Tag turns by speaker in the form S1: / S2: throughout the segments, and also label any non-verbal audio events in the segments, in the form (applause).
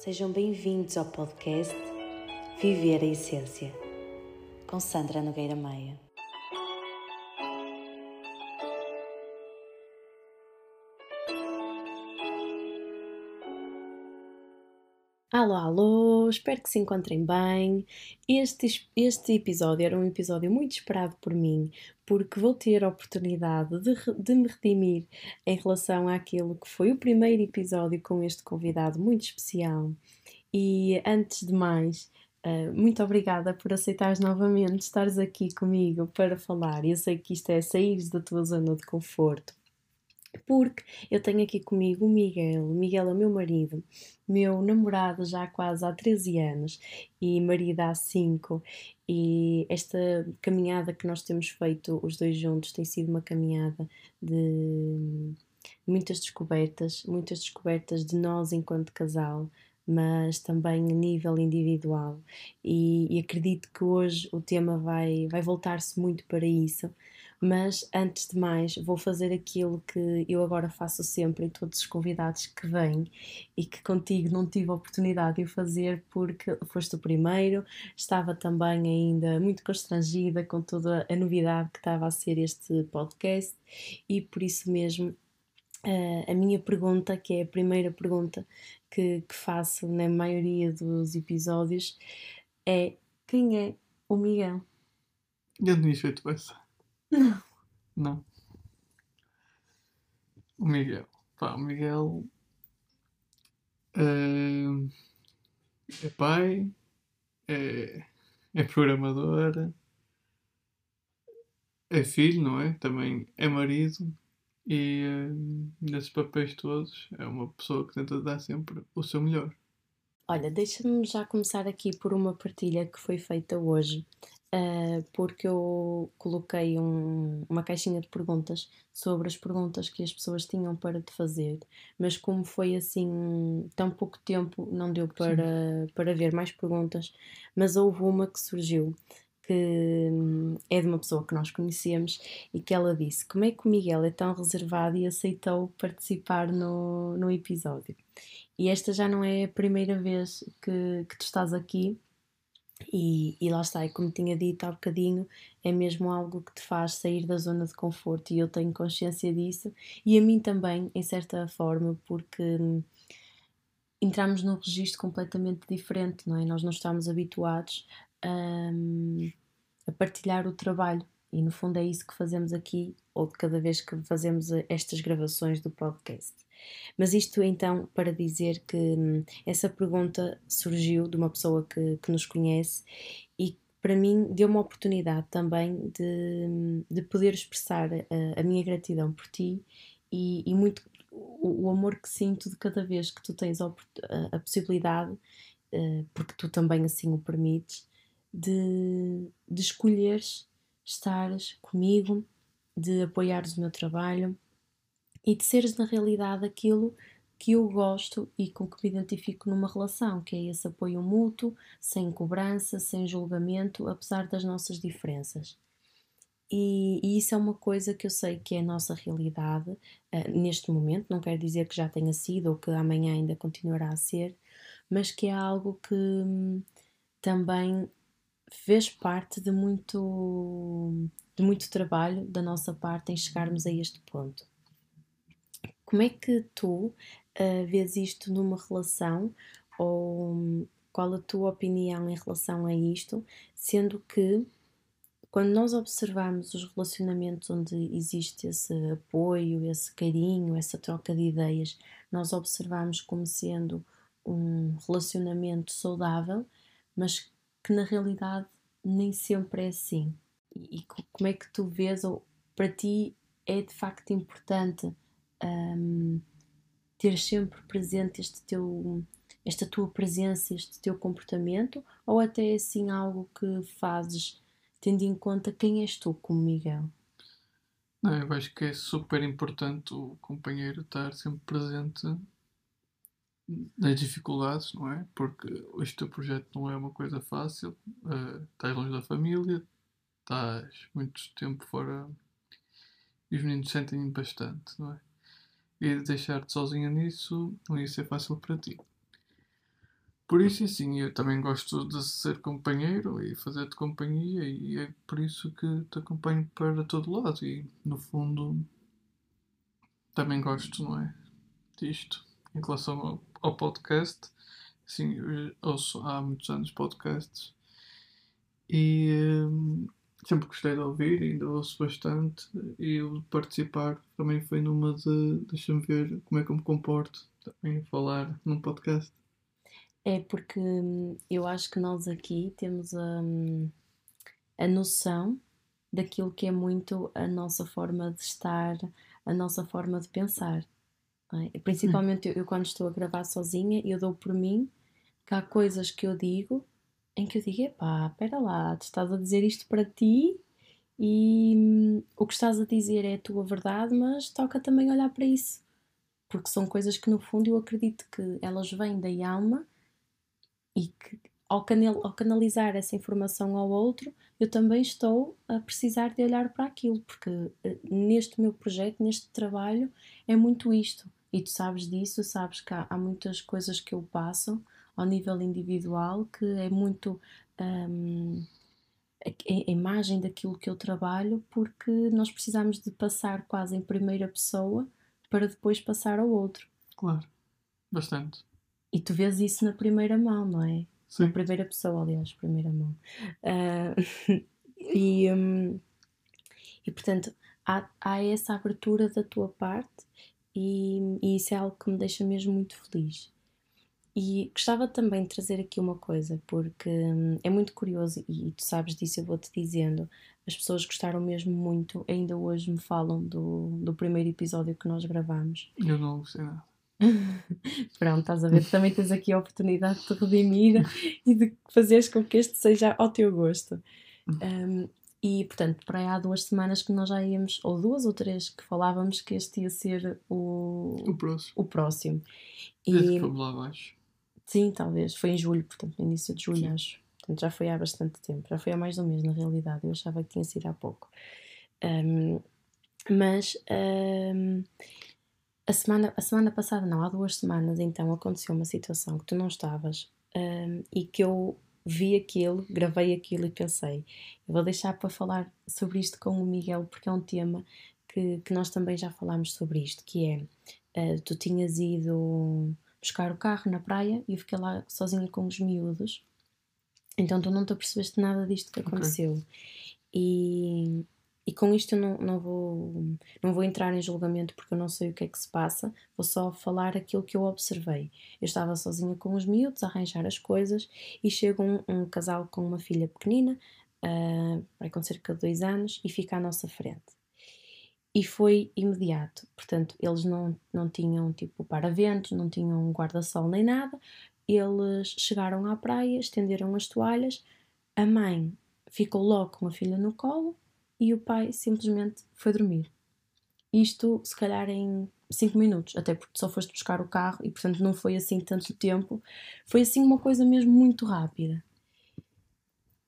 S1: Sejam bem-vindos ao podcast Viver a Essência, com Sandra Nogueira Maia. Alô, alô, espero que se encontrem bem. Este, este episódio era um episódio muito esperado por mim, porque vou ter a oportunidade de, de me redimir em relação àquilo que foi o primeiro episódio com este convidado muito especial. E antes de mais, Uh, muito obrigada por aceitares novamente estares aqui comigo para falar. Eu sei que isto é sair da tua zona de conforto, porque eu tenho aqui comigo o Miguel. O Miguel é o meu marido, meu namorado já há quase há 13 anos e marido há 5. E esta caminhada que nós temos feito os dois juntos tem sido uma caminhada de muitas descobertas, muitas descobertas de nós enquanto casal, mas também a nível individual. E, e acredito que hoje o tema vai, vai voltar-se muito para isso mas antes de mais, vou fazer aquilo que eu agora faço sempre em todos os convidados que vêm e que contigo não tive a oportunidade de fazer porque foste o primeiro. Estava também ainda muito constrangida com toda a novidade que estava a ser este podcast e por isso mesmo. Uh, a minha pergunta, que é a primeira pergunta que, que faço na maioria dos episódios, é: quem é o Miguel?
S2: Eu não tinha essa. Não. Não. O Miguel. Pá, o Miguel uh, é pai, é, é programador, é filho, não é? Também é marido e uh, nesses papéis todos é uma pessoa que tenta dar sempre o seu melhor.
S1: Olha, deixa-me já começar aqui por uma partilha que foi feita hoje uh, porque eu coloquei um, uma caixinha de perguntas sobre as perguntas que as pessoas tinham para te fazer, mas como foi assim tão pouco tempo, não deu para, para ver mais perguntas, mas houve uma que surgiu que hum, é de uma pessoa que nós conhecemos e que ela disse como é que o Miguel é tão reservado e aceitou participar no, no episódio. E esta já não é a primeira vez que, que tu estás aqui e, e lá está, e como tinha dito há bocadinho, é mesmo algo que te faz sair da zona de conforto e eu tenho consciência disso e a mim também, em certa forma, porque hum, entramos num registro completamente diferente, não é? Nós não estamos habituados a, hum, a partilhar o trabalho e no fundo é isso que fazemos aqui ou de cada vez que fazemos estas gravações do podcast. Mas isto então para dizer que hum, essa pergunta surgiu de uma pessoa que, que nos conhece e para mim deu uma oportunidade também de, hum, de poder expressar a, a minha gratidão por ti e, e muito o, o, amor que sinto de cada vez que tu tens a, a, possibilidade, uh, porque tu também assim o permites, de, de escolheres estares comigo, de apoiares o meu trabalho e de seres na realidade aquilo que eu gosto e com que me identifico numa relação, que é esse apoio mútuo, sem cobrança, sem julgamento, apesar das nossas diferenças. E, e, isso é uma coisa que eu sei que é a nossa realidade uh, neste momento, não quer dizer que já tenha sido ou que amanhã ainda continuará a ser, mas que é algo que hum, também fez parte de muito, de muito trabalho da nossa parte em chegarmos a este ponto. Como é que tu uh, vês isto numa relação? Ou qual a tua opinião em relação a isto, sendo que quando nós observamos os relacionamentos onde existe esse apoio, esse carinho, essa troca de ideias, nós observamos como sendo um relacionamento saudável, mas que na realidade nem sempre é assim. E como é que tu vês, ou para ti é de facto importante um, ter sempre presente este teu, esta tua presença, este teu comportamento, ou até assim algo que fazes tendo em conta quem és tu como Miguel?
S2: Não, eu acho que é super importante o companheiro estar sempre presente nas dificuldades, não é? Porque este teu projeto não é uma coisa fácil, uh, estás longe da família, estás muito tempo fora e os meninos sentem bastante, não é? E deixar-te sozinha nisso não ia ser fácil para ti. Por isso, assim, eu também gosto de ser companheiro e fazer-te companhia, e é por isso que te acompanho para todo lado. E, no fundo, também gosto, não é? Disto. Em relação ao, ao podcast, eu ouço há muitos anos podcasts e hum, sempre gostei de ouvir, ainda ouço bastante. E o participar também foi numa de. Deixa-me ver como é que eu me comporto também falar num podcast.
S1: É porque hum, eu acho que nós aqui temos a, hum, a noção daquilo que é muito a nossa forma de estar, a nossa forma de pensar. É? Principalmente eu, eu, quando estou a gravar sozinha, eu dou por mim que há coisas que eu digo em que eu digo, epá, espera lá, tu estás a dizer isto para ti e hum, o que estás a dizer é a tua verdade, mas toca também olhar para isso. Porque são coisas que no fundo eu acredito que elas vêm da alma e que ao, ao canalizar essa informação ao outro, eu também estou a precisar de olhar para aquilo, porque eh, neste meu projeto, neste trabalho, é muito isto. E tu sabes disso, sabes que há, há muitas coisas que eu passo ao nível individual que é muito um, a, imagem daquilo que eu trabalho, porque nós precisamos de passar quase em primeira pessoa para depois passar ao outro.
S2: Claro, bastante.
S1: E tu vês isso na primeira mão, não é? Sim. Na primeira pessoa, aliás, primeira mão. Uh, (laughs) e, um, e portanto, há, há essa abertura da tua parte e, e, isso é algo que me deixa mesmo muito feliz. E gostava também de trazer aqui uma coisa, porque hum, é muito curioso e tu sabes disso, eu vou-te dizendo. As pessoas gostaram mesmo muito, ainda hoje me falam do, do primeiro episódio que nós gravamos.
S2: Eu não gostei nada. (laughs)
S1: Pronto, estás a ver? Também tens aqui a oportunidade de te redimir e de fazeres com que este seja ao teu gosto. Um, e portanto, para aí há duas semanas que nós já íamos, ou duas ou três, que falávamos que este ia ser o,
S2: o próximo.
S1: O próximo.
S2: E, lá abaixo.
S1: Sim, talvez. Foi em julho, portanto, no início de julho, sim. acho. Portanto, já foi há bastante tempo. Já foi há mais de um mês, na realidade. Eu achava que tinha sido há pouco. Um, mas um, a semana, a semana passada, não, há duas semanas, então aconteceu uma situação que tu não estavas um, e que eu vi aquilo, gravei aquilo e pensei, eu vou deixar para falar sobre isto com o Miguel porque é um tema que, que nós também já falámos sobre isto, que é, uh, tu tinhas ido buscar o carro na praia e eu fiquei lá sozinha com os miúdos, então tu não te apercebeste nada disto que aconteceu. Okay. E e com isto eu não, não, vou, não vou entrar em julgamento porque eu não sei o que é que se passa, vou só falar aquilo que eu observei. Eu estava sozinha com os miúdos a arranjar as coisas e chega um, um casal com uma filha pequenina, uh, vai com cerca de dois anos, e fica à nossa frente. E foi imediato, portanto, eles não, não tinham tipo para-ventos, não tinham guarda-sol nem nada. Eles chegaram à praia, estenderam as toalhas, a mãe ficou logo com a filha no colo e o pai simplesmente foi dormir. Isto, se calhar, em 5 minutos, até porque só foste buscar o carro e, portanto, não foi assim tanto tempo. Foi assim uma coisa mesmo muito rápida.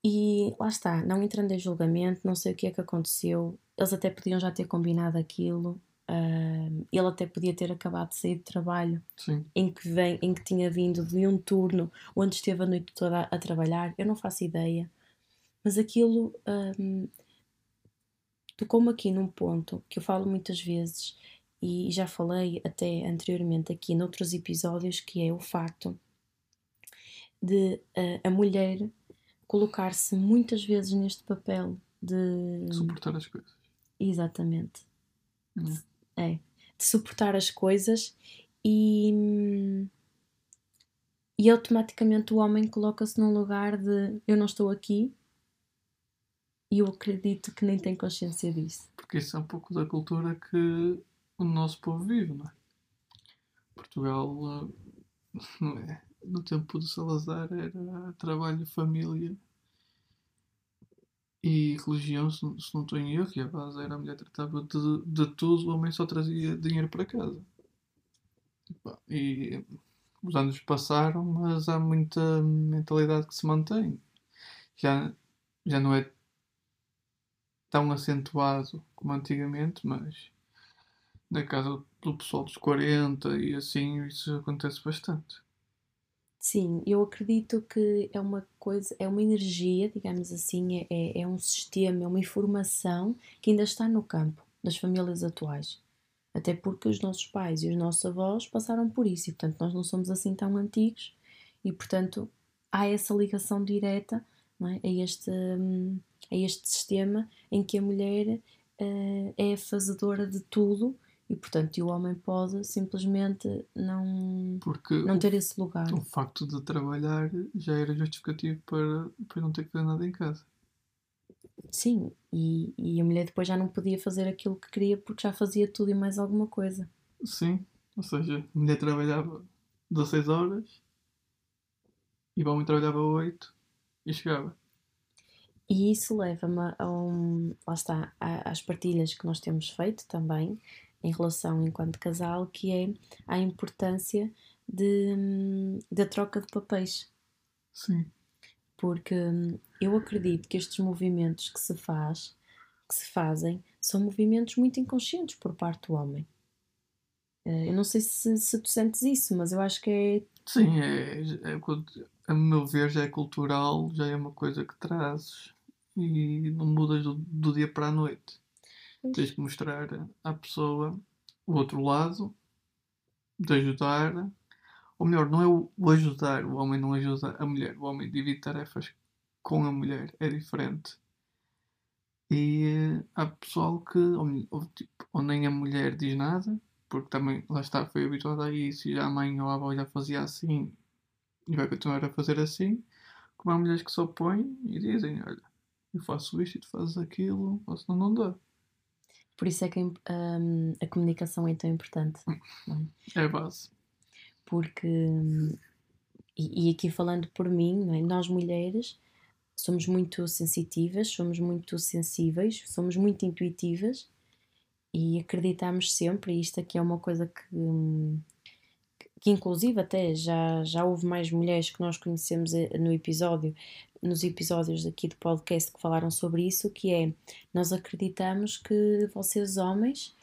S1: E lá está, não entrando em julgamento, não sei o que é que aconteceu. Eles até podiam já ter combinado aquilo. Uh, ele até podia ter acabado de sair de trabalho
S2: Sim.
S1: em que vem, em que tinha vindo de um turno onde esteve a noite toda a, a trabalhar. Eu não faço ideia, mas aquilo um, tocou-me aqui num ponto que eu falo muitas vezes e já falei até anteriormente aqui noutros episódios, que é o facto de uh, a mulher colocar-se muitas vezes neste papel de
S2: suportar as coisas.
S1: Exatamente. É. De suportar as coisas e e automaticamente o homem coloca-se num lugar de eu não estou aqui, e eu acredito que nem tem consciência disso.
S2: Porque isso é um pouco da cultura que o nosso povo vive, não é? Portugal, eh, (laughs) não é? no tempo de Salazar, era trabalho, família e religião, se, se não estou em erro, e a base era a mulher tratava de, de tudo, o homem só trazia dinheiro para casa. E os anos passaram, mas há muita mentalidade que se mantém. Já, já não é tão acentuado como antigamente, mas na casa do pessoal dos 40 e assim isso acontece bastante.
S1: Sim, eu acredito que é uma coisa, é uma energia, digamos assim, é, é, é um sistema, é uma informação que ainda está no campo das famílias atuais. Até porque os nossos pais e os nossos avós passaram por isso e, portanto, nós não somos assim tão antigos e, portanto, há essa ligação direta é? a, este, a este sistema em que a mulher uh, é a fazedora de tudo e, portanto, o homem pode simplesmente não, Porque não ter esse lugar.
S2: O facto de trabalhar já era justificativo para, para não ter que fazer nada em casa.
S1: Sim, e, e a mulher depois já não podia fazer aquilo que queria porque já fazia tudo e mais alguma coisa.
S2: Sim, ou seja, a mulher trabalhava 16 horas e o homem trabalhava 8 e chegava.
S1: E isso leva-me a um, lá está, às partilhas que nós temos feito também, em relação enquanto casal, que é a importância de, da troca de papéis. Sim. Porque hum, eu acredito que estes movimentos que se faz, que se fazem, são movimentos muito inconscientes por parte do homem. Eh, eu não sei se, se tu sentes isso, mas eu acho que é.
S2: Sim, é, é, a meu ver já é cultural, já é uma coisa que trazes e não mudas do, do dia para a noite. Tens que mostrar à pessoa o outro lado, de ajudar. Ou melhor, não é o ajudar, o homem não ajuda a mulher, o homem divide tarefas com a mulher, é diferente. E eh, há pessoal que ou, ou, tipo, ou, nem a mulher diz nada, porque também lá está, foi habituada a isso e já a mãe ou a avó já fazia assim e vai continuar a fazer assim, como há mulheres que se opõem e dizem, olha, eu faço isto e tu fazes aquilo, ou senão não dá.
S1: Por isso é que um, a comunicação é tão importante.
S2: É? é a base.
S1: Porque, e, e, aqui falando por mim, é? nós mulheres somos muito sensitivas, somos muito sensíveis, somos muito intuitivas e acreditamos sempre, e isto aqui é uma coisa que, hum, que inclusive até já, já houve mais mulheres que nós conhecemos eh, no episódio, nos episódios aqui do podcast que falaram sobre isso, que é nós acreditamos que vocês homens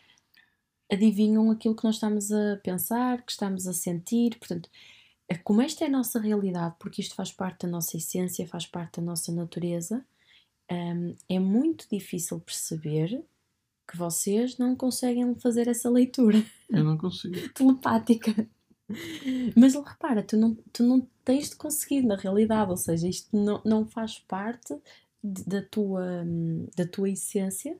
S1: adivinham aquilo que nós estamos a pensar, que estamos a sentir, portanto, eh, como esta é a nossa realidade, porque isto faz parte da nossa essência, faz parte da nossa natureza, um, é muito difícil perceber que vocês não conseguem fazer essa leitura.
S2: Eu não consigo. (laughs)
S1: telepática. Mas repara, tu não, tu não tens de conseguir na realidade, ou seja, isto não, não faz parte de, da, tua, da tua essência.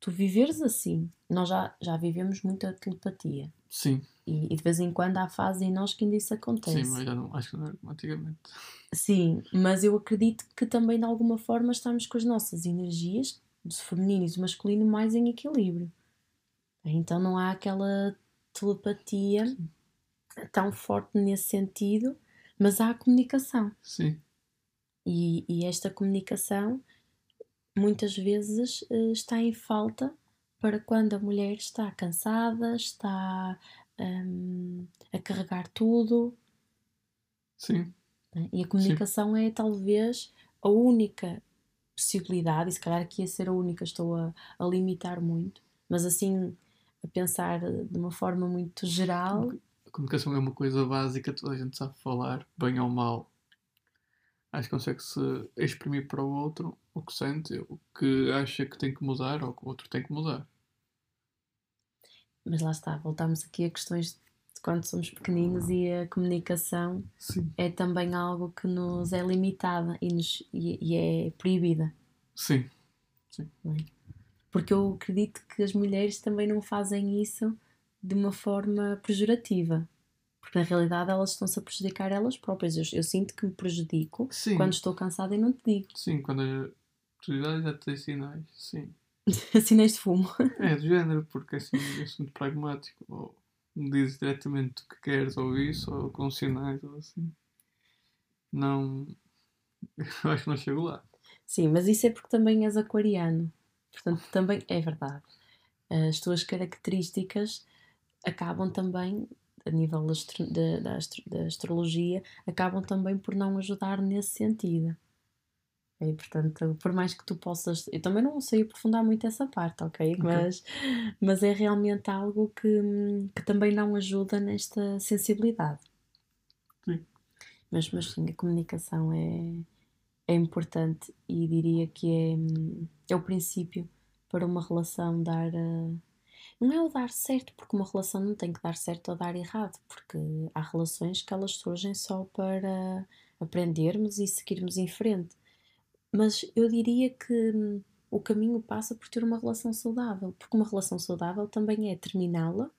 S1: Tu viveres assim. Nós já, já vivemos muita telepatia. Sim. E, e, de vez em quando há fase em nós que ainda isso acontece.
S2: Sim, mas já não, acho que não era como antigamente.
S1: Sim, mas eu acredito que também de alguma forma estamos com as nossas energias, do feminino e do masculino, mais em equilíbrio. Então não há aquela telepatia. Sim tão forte nesse sentido, mas há a comunicação. Sim. E, e esta comunicação muitas vezes uh, está em falta para quando a mulher está cansada, está um, a carregar tudo. Sim. Né? E a comunicação Sim. é talvez a única possibilidade, e se calhar aqui ia ser a única, estou a, a limitar muito, mas assim a pensar de uma forma muito geral,
S2: a comunicação é uma coisa básica, toda a gente sabe falar, bem ou mal. Acho que consegue-se exprimir para o outro o que sente, o que acha que tem que mudar ou que o outro tem que mudar.
S1: Mas lá está, voltamos aqui a questões de quando somos pequeninos e a comunicação Sim. é também algo que nos é limitada e, nos, e, e é proibida. Sim. Sim. É? Porque eu acredito que as mulheres também não fazem isso de uma forma pejorativa. Porque na realidade elas estão-se a prejudicar elas próprias. Eu, eu, sinto que me prejudico sim. quando estou cansada e não te digo.
S2: Sim, quando a prioridade já tem sinais, sim. (laughs)
S1: sinais de fumo.
S2: É, do género, porque assim eu muito pragmático. Ou me dizes diretamente o que queres ou isso, ou com sinais ou assim. Não. (laughs) Eu acho que não chego lá.
S1: Sim, mas isso é porque também és aquariano. Portanto, também é verdade. As tuas características acabam também, a nível da, da, da astrologia, acabam também por não ajudar nesse sentido. E, portanto, por mais que tu possas. Eu também não sei aprofundar muito essa parte, ok? okay. Mas, mas é realmente algo que, que também não ajuda nesta sensibilidade. Sim. Mas, mas sim, a comunicação é, é importante e diria que é, é o princípio para uma relação dar. Uh, não é o dar certo, porque uma relação não tem que dar certo ou dar errado, porque há relações que elas surgem só para aprendermos e seguirmos em frente. Mas eu diria que hum, o caminho passa por ter uma relação saudável, porque uma relação saudável também é terminá-la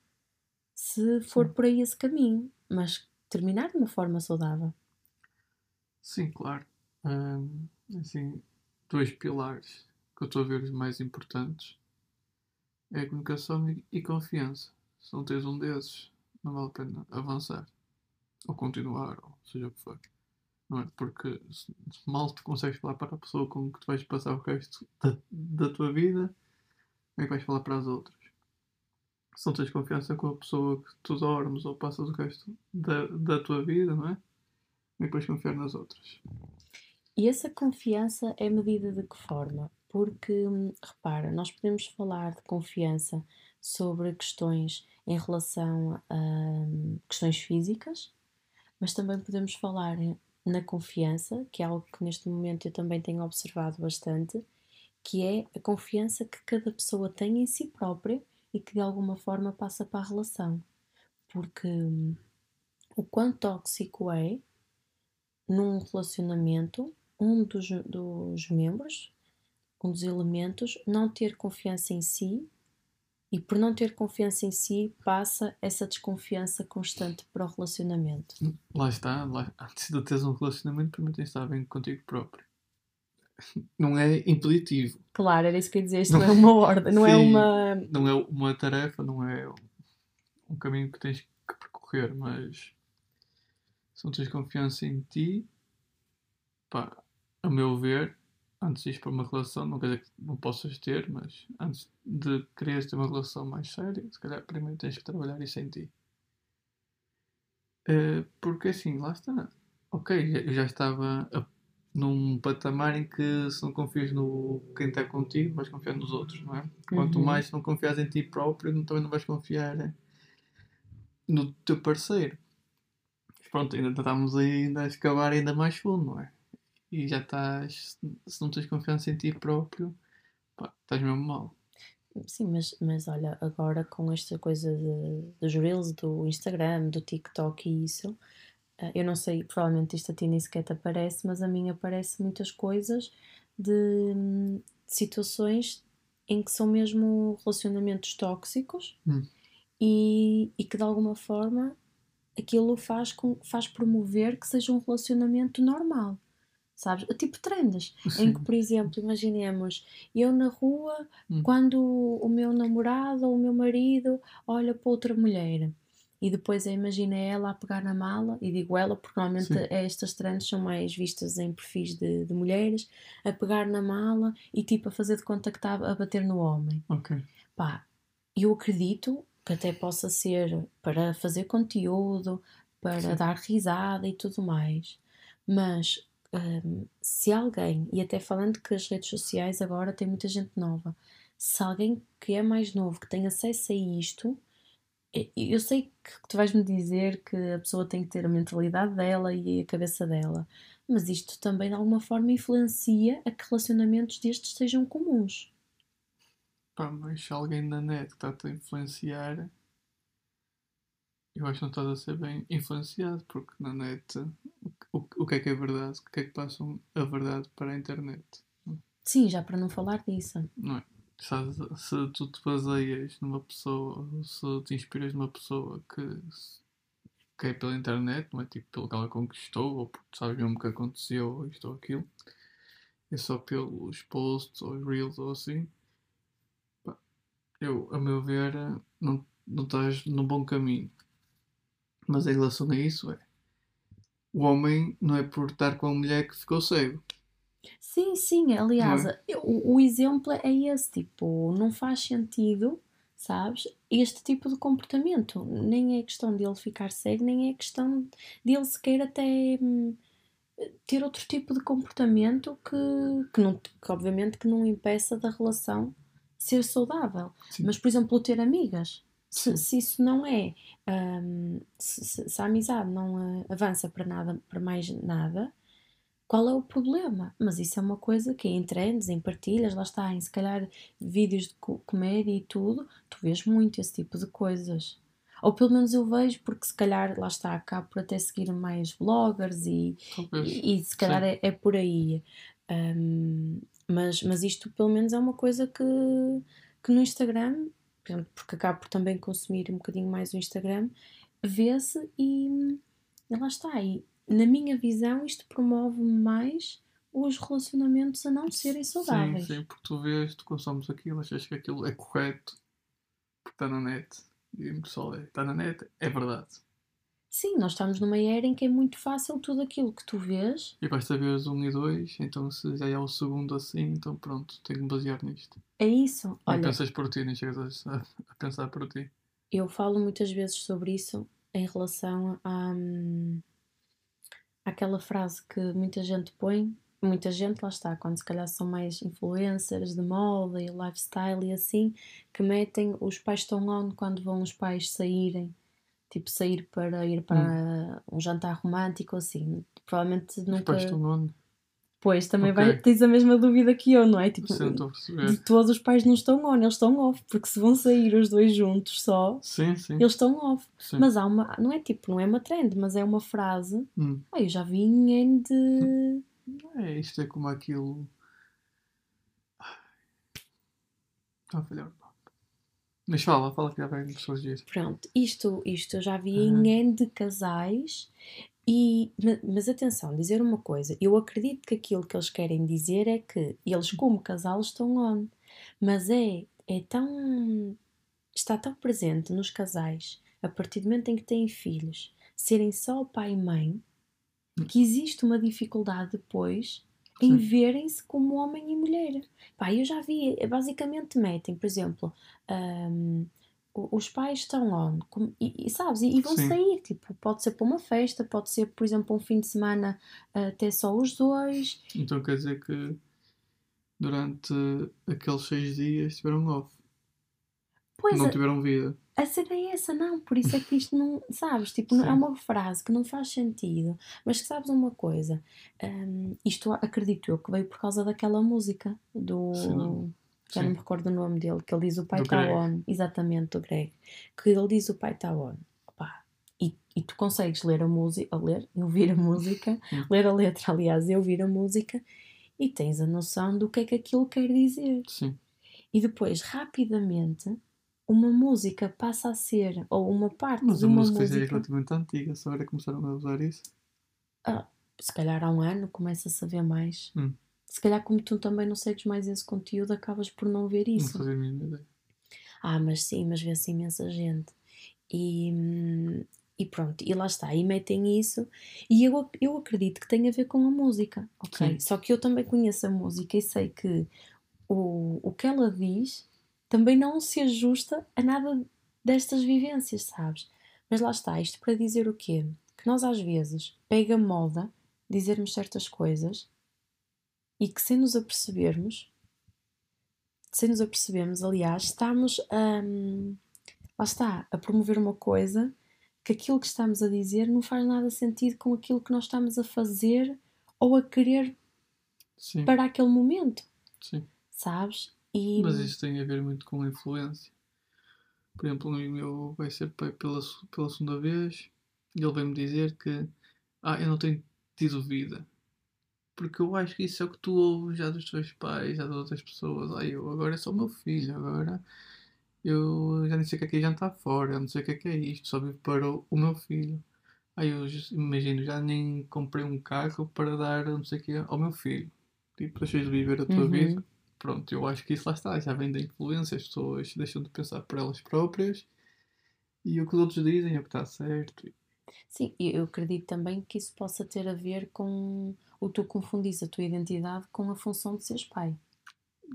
S1: se for Sim. por aí esse caminho, mas terminar de uma forma saudável.
S2: Sim, claro. Hum, assim, dois pilares que eu estou a ver os mais importantes é comunicação e confiança. Se não tens um desses, não vale a pena avançar. Ou continuar, ou seja o que for. Não é? Porque mal tu consegues falar para a pessoa com que tu vais passar o resto da, da tua vida, como é que vais falar para as outras? Se não tens confiança com a pessoa que tu dormes ou passas o resto da, da tua vida, não é? Como é que vais confiar nas outras?
S1: E essa confiança é medida de que forma? Porque, repara, nós podemos falar de confiança sobre questões em relação a questões físicas, mas também podemos falar na confiança, que é algo que neste momento eu também tenho observado bastante, que é a confiança que cada pessoa tem em si própria e que de alguma forma passa para a relação. Porque o quão tóxico é num relacionamento um dos, dos membros um dos elementos, não ter confiança em si, e por não ter confiança em si, passa essa desconfiança constante para o relacionamento.
S2: Lá está, lá, (laughs) antes de teres um relacionamento, primeiro tens de estar bem contigo próprio. (laughs) Não é impeditivo.
S1: Claro, era isso que eu ia dizer, isto não, é uma ordem, não é Sim, é uma.
S2: Não é uma tarefa, não é um caminho que tens que percorrer, mas se não tens confiança em ti, pá, a meu ver, antes de ir para uma relação, não quer dizer que não possas ter, mas antes de quereres ter uma relação mais séria, se calhar primeiro tens que trabalhar isso em ti. Uh, porque assim, lá está. Ok, eu já estava a, num patamar em que se não confias no quem está contigo, vais confiar nos outros, não é? Quanto uhum. mais não confias em ti próprio, também não vais confiar no teu parceiro. Pronto, ainda estamos ainda a escavar ainda mais fundo, não é? E já estás. Se não tens confiança em ti próprio, pá, estás mesmo mal.
S1: Sim, mas, mas olha, agora com esta coisa de, dos Reels, do Instagram, do TikTok e isso, eh, eu não sei, provavelmente isto a ti nem sequer te aparece, mas a mim aparece muitas coisas de, de situações em que são mesmo relacionamentos tóxicos hum. e, e que de alguma forma aquilo faz, com, faz promover que seja um relacionamento normal sabes? Tipo trendes, Sim. em que, por exemplo, imaginemos eu na rua, hum. quando o meu namorado ou o meu marido olha para outra mulher e depois eu imagino ela a pegar na mala, e digo ela porque normalmente Sim. estas trends são mais vistas em perfis de, de, mulheres, a pegar na mala e tipo a fazer de conta que está a bater no homem. Ok. Pá, eu acredito que até possa ser para fazer conteúdo, para Sim. dar risada e tudo mais. Mas um, se alguém, e até falando que as redes sociais agora tem muita gente nova, se alguém que é mais novo, que tem acesso a isto, eu sei que tu vais-me dizer que a pessoa tem que ter a mentalidade dela e a cabeça dela, mas isto também de alguma forma influencia a que relacionamentos destes sejam comuns.
S2: Pá, mas se alguém na net está-te a influenciar, eu acho que não estás a ser bem influenciado, porque na net o, o que é que é verdade, o que é que passam a verdade para a internet.
S1: Sim, já para não falar disso.
S2: Não é? Se, se tu te baseias numa pessoa, se te inspiras numa pessoa que, que é pela internet, não é tipo pelo que ela conquistou, ou porque sabes mesmo o que aconteceu, ou isto ou aquilo, é só pelos posts ou reels ou assim, eu, a meu ver, não, não estás no bom caminho. Mas em relação a isso, é o homem não é por estar com a mulher que ficou cego.
S1: Sim, sim, aliás, é? o, o, exemplo é esse, tipo, não faz sentido, sabes, este tipo de comportamento. Nem é questão dele ficar cego, nem é questão dele sequer até hum, ter outro tipo de comportamento que, que, não, que obviamente que não impeça da relação ser saudável. Sim. Mas, por exemplo, ter amigas. Se, se isso não é, hum, se, se- a amizade não ah, avança para nada, para mais nada, qual é o problema? Mas isso é uma coisa que é em trends, em partilhas, lá está, em se calhar vídeos de co- comédia e tudo, tu vês muito esse tipo de coisas. Ou pelo menos eu vejo, porque se calhar, lá está, acabo por até seguir mais vloggers e, e, e se calhar é, é por aí. Hum, mas, mas isto pelo menos é uma coisa que, que no Instagram, porque acabo por também consumir um bocadinho mais o Instagram, vê-se e, e lá está. E na minha visão, isto promove mais os relacionamentos a não serem saudáveis.
S2: Sim, sim, porque tu vês, tu consomes aquilo, achas que aquilo é correto, porque está na net. E o pessoal é, está na net, é verdade.
S1: Sim, nós estamos numa era em que é muito fácil tudo aquilo que tu vês.
S2: E basta ver os 1 e 2, então se já é o segundo assim, então pronto, tenho que me basear nisto.
S1: É isso. Olha,
S2: pensas por ti, nem chegas a, a pensar por ti.
S1: eu falo muitas vezes sobre isso em relação à, hum, àquela frase que muita gente põe, muita gente lá está, quando se calhar são mais influencers de moda e lifestyle e assim, que metem os pais estão on quando vão os pais saírem, tipo sair para ir para um jantar romântico assim. Provavelmente nunca. Pois, também
S2: Ok.
S1: vai, tens a mesma dúvida que eu, não é? Tipo,
S2: Sim,
S1: de todos os pais não estão on, eles estão off, porque se vão sair os dois juntos só,
S2: Sim, sim.
S1: eles estão off.
S2: sim.
S1: Mas há uma, não é tipo, não é uma trend, mas é uma frase.
S2: Hum.
S1: Ah, eu já vi em N de.
S2: É, isto é como aquilo. Está a falhar. Mas fala, fala que já vem surgir.
S1: Pronto, isto, isto eu já vi
S2: Uhum.
S1: em N de casais. E, ma- mas atenção, dizer uma coisa, eu acredito que aquilo que eles querem dizer é que eles, como casal, estão on, mas é, é tão. está tão presente nos casais, a partir do momento em que têm filhos, serem só pai e mãe, que existe uma dificuldade depois em verem-se como homem e mulher. Pá, eu já vi, eh, basicamente metem, por exemplo, o- os pais estão on, como- e, e sabes, e, e vão
S2: Sim.
S1: sair, tipo, pode ser para uma festa, pode ser, por exemplo, um fim de semana ah, até só os dois.
S2: Então quer dizer que durante aqueles seis dias tiveram off.
S1: Pois,
S2: não
S1: a,
S2: tiveram vida.
S1: A cena é essa, não, por isso é que isto não, sabes, tipo, não- é
S2: Sim.
S1: uma frase que não faz sentido, mas que sabes uma coisa, hum, isto acredito eu que veio por causa daquela música do...
S2: Sim,
S1: Já não me
S2: Sim.
S1: recordo o nome dele, que ele diz o pai está on. Exatamente, do Greg. Que ele diz o pai está on. Opá, E, e tu consegues ler a música, ler, (laughs) ouvir a música,
S2: Hum.
S1: ler a letra, aliás, e ouvir a música, e tens a noção do que é que aquilo quer dizer.
S2: Sim.
S1: E depois, rapidamente, uma música passa a ser, ou uma parte
S2: Mas
S1: de
S2: a
S1: uma
S2: música já é
S1: música,
S2: relativamente antiga, só agora começaram a usar isso.
S1: se calhar há um ano, começa a saber mais.
S2: Hum.
S1: Se calhar, como tu também não segues mais esse conteúdo, acabas por não ver isso.
S2: Não fazia a mínima ideia.
S1: Ah, mas sim, mas vê-se imensa gente. E, e pronto, e lá está, e metem isso. E eu, eu acredito que tem a ver com a música, ok?
S2: Sim.
S1: Só que eu também conheço a música e sei que o, o que ela diz também não se ajusta a nada destas vivências, sabes? Mas lá está, isto para dizer o quê? Que nós às vezes pega moda dizermos certas coisas e que sem nos apercebermos sem nos apercebermos, aliás, estamos a. lá está, a promover uma coisa que aquilo que estamos a dizer não faz nada sentido com aquilo que nós estamos a fazer ou a querer
S2: Sim,
S1: para aquele momento,
S2: sim.
S1: sabes? E
S2: Mas isso tem a ver muito com a influência. Por exemplo, um amigo meu vai ser pai pela, pela segunda vez e ele vem-me dizer que ah, eu não tenho tido vida. Porque eu acho que isso é o que tu ouves já dos teus pais, já de outras pessoas. Ah, eu agora é só o meu filho, agora eu já nem sei o que é que é jantar fora, eu não sei o que é que é isto, só vivo para o, o meu filho. Aí eu imagino, já nem comprei um carro para dar não sei o que ao meu filho. Tipo, deixas de viver a tua
S1: Uhum.
S2: vida. Pronto, eu acho que isso lá está, já vem da influência, as pessoas deixam de pensar por elas próprias e o que os outros dizem é o que está certo.
S1: sim, eu eu acredito também que isso possa ter a ver com o tu confundis a tua identidade com a função de seres pai.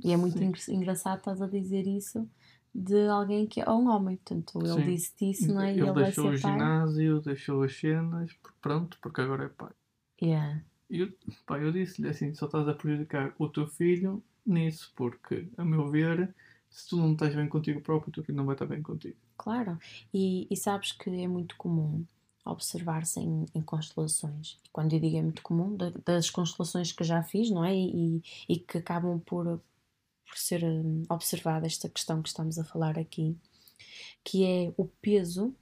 S1: E é muito
S2: Sim.
S1: engra- engraçado estás a dizer isso de alguém que é um homem, portanto, ele
S2: Sim.
S1: disse isso, não é?
S2: Ele
S1: ele
S2: deixou o
S1: pai.
S2: ginásio, deixou as cenas, pronto, porque agora é pai.
S1: Yeah.
S2: E eu, pá, eu disse-lhe assim: só estás a prejudicar o teu filho nisso, porque, a meu ver, se tu não estás bem contigo próprio, filho não vai estar bem contigo.
S1: Claro, e, e sabes que é muito comum observar-se em, em constelações. E quando eu digo é muito comum, das constelações que já fiz, não é? E, e que acabam por, por ser hum, observada esta questão que estamos a falar aqui, que é o peso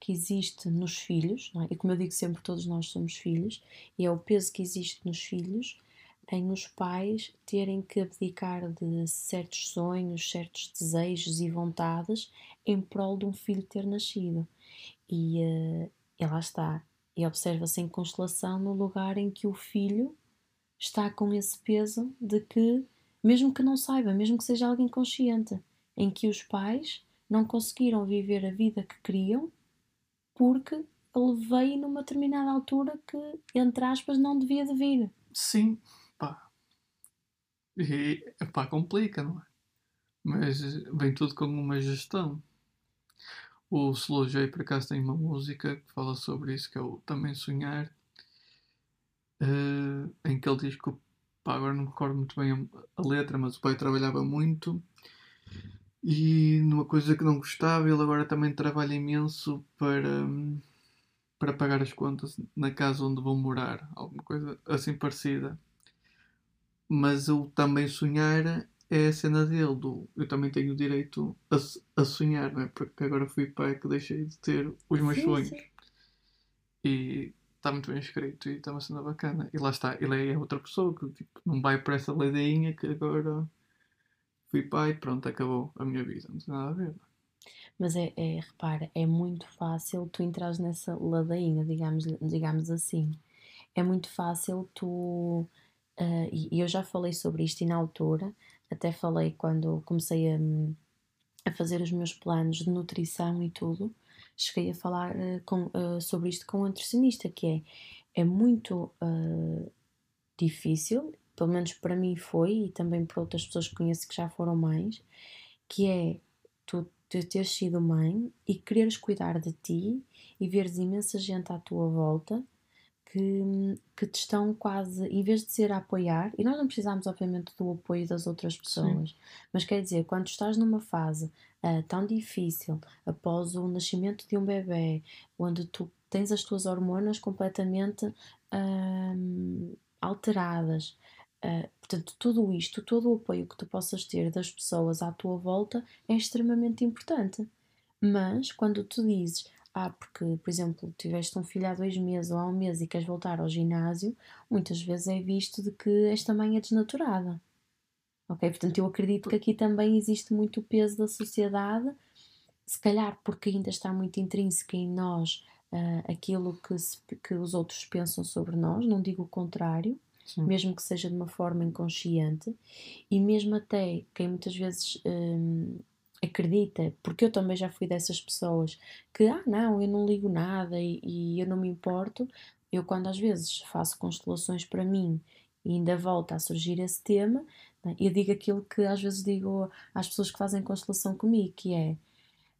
S1: que existe nos filhos, é? e como eu digo sempre, todos nós somos filhos, e é o peso que existe nos filhos em os pais terem que abdicar de certos sonhos, certos desejos e vontades em prol de um filho ter nascido. E, uh, e lá está. E observa-se em constelação no lugar em que o filho está com esse peso de que, mesmo que não saiba, mesmo que seja alguém consciente, em que os pais não conseguiram viver a vida que queriam porque ele veio numa determinada altura que, entre aspas, não devia de vir.
S2: Sim. E, pá, complica, não é? Mas vem tudo com uma gestão. O Slow J, por acaso, tem uma música que fala sobre isso, que é o Também Sonhar, uh, em que ele diz que, pá, agora não me recordo muito bem a, a letra, mas o pai trabalhava muito e numa coisa que não gostava, ele agora também trabalha imenso para, para pagar as contas na casa onde vão morar, alguma coisa assim parecida. Mas o também sonhar é a cena dele, do eu também tenho o direito a, a sonhar, não é? Porque agora fui pai que deixei de ter os meus sim, sonhos. Sim. E está muito bem escrito e está uma cena bacana. E lá está, ele é outra pessoa que tipo, não vai para essa ladainha que agora fui pai, pronto, acabou a minha vida, não tem nada a ver.
S1: Mas é, é repara, é muito fácil tu entras nessa ladainha, digamos, digamos assim. É muito fácil tu. Uh, e eu já falei sobre isto e na altura, até falei quando comecei a, a fazer os meus planos de nutrição e tudo, cheguei a falar uh, com, uh, sobre isto com um nutricionista, que é, é muito difícil pelo menos para mim foi, e também para outras pessoas que conheço que já foram mães, que é tu, tu teres sido mãe e quereres cuidar de ti e veres imensa gente à tua volta que, que te estão quase, em vez de ser a apoiar, e nós não precisamos, obviamente, do apoio das outras pessoas, Sim. mas quer dizer, quando estás numa fase uh, tão difícil, após o nascimento de um bebê, onde tu tens as tuas hormonas completamente uh, alteradas, Uh, portanto, tudo isto, todo o apoio que tu possas ter das pessoas à tua volta é extremamente importante. Mas quando tu dizes, ah, porque, por exemplo, tiveste um filho há dois meses ou há um mês e queres voltar ao ginásio, muitas vezes é visto de que esta mãe é desnaturada. Ok? Portanto, eu acredito que aqui também existe muito o peso da sociedade, se calhar porque ainda está muito intrínseco em nós uh, aquilo que, se, que os outros pensam sobre nós, não digo o contrário Sim. mesmo que seja de uma forma inconsciente, e mesmo até quem muitas vezes hum, acredita, porque eu também já fui dessas pessoas que, ah, não, eu não ligo nada e, e eu não me importo. Eu, quando às vezes faço constelações para mim e ainda volta a surgir esse tema, né, eu digo aquilo que às vezes digo às pessoas que fazem constelação comigo, que é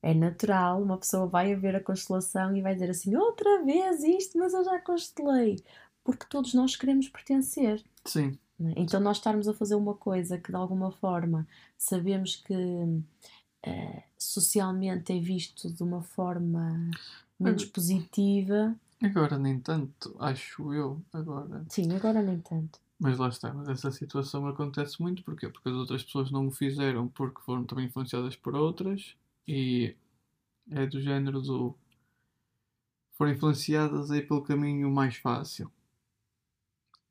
S1: é natural, uma pessoa vai a ver a constelação e vai dizer assim, outra vez isto, mas eu já constelei porque todos nós queremos pertencer. Sim. Né? Então, nós estarmos a fazer uma coisa que de alguma forma sabemos que uh, socialmente é visto de uma forma menos positiva.
S2: Agora nem tanto, acho eu. Agora.
S1: Sim, agora nem tanto.
S2: Mas lá está, mas essa situação acontece muito porquê? porque as outras pessoas não o fizeram porque foram também influenciadas por outras e é do género do foram influenciadas aí pelo caminho mais fácil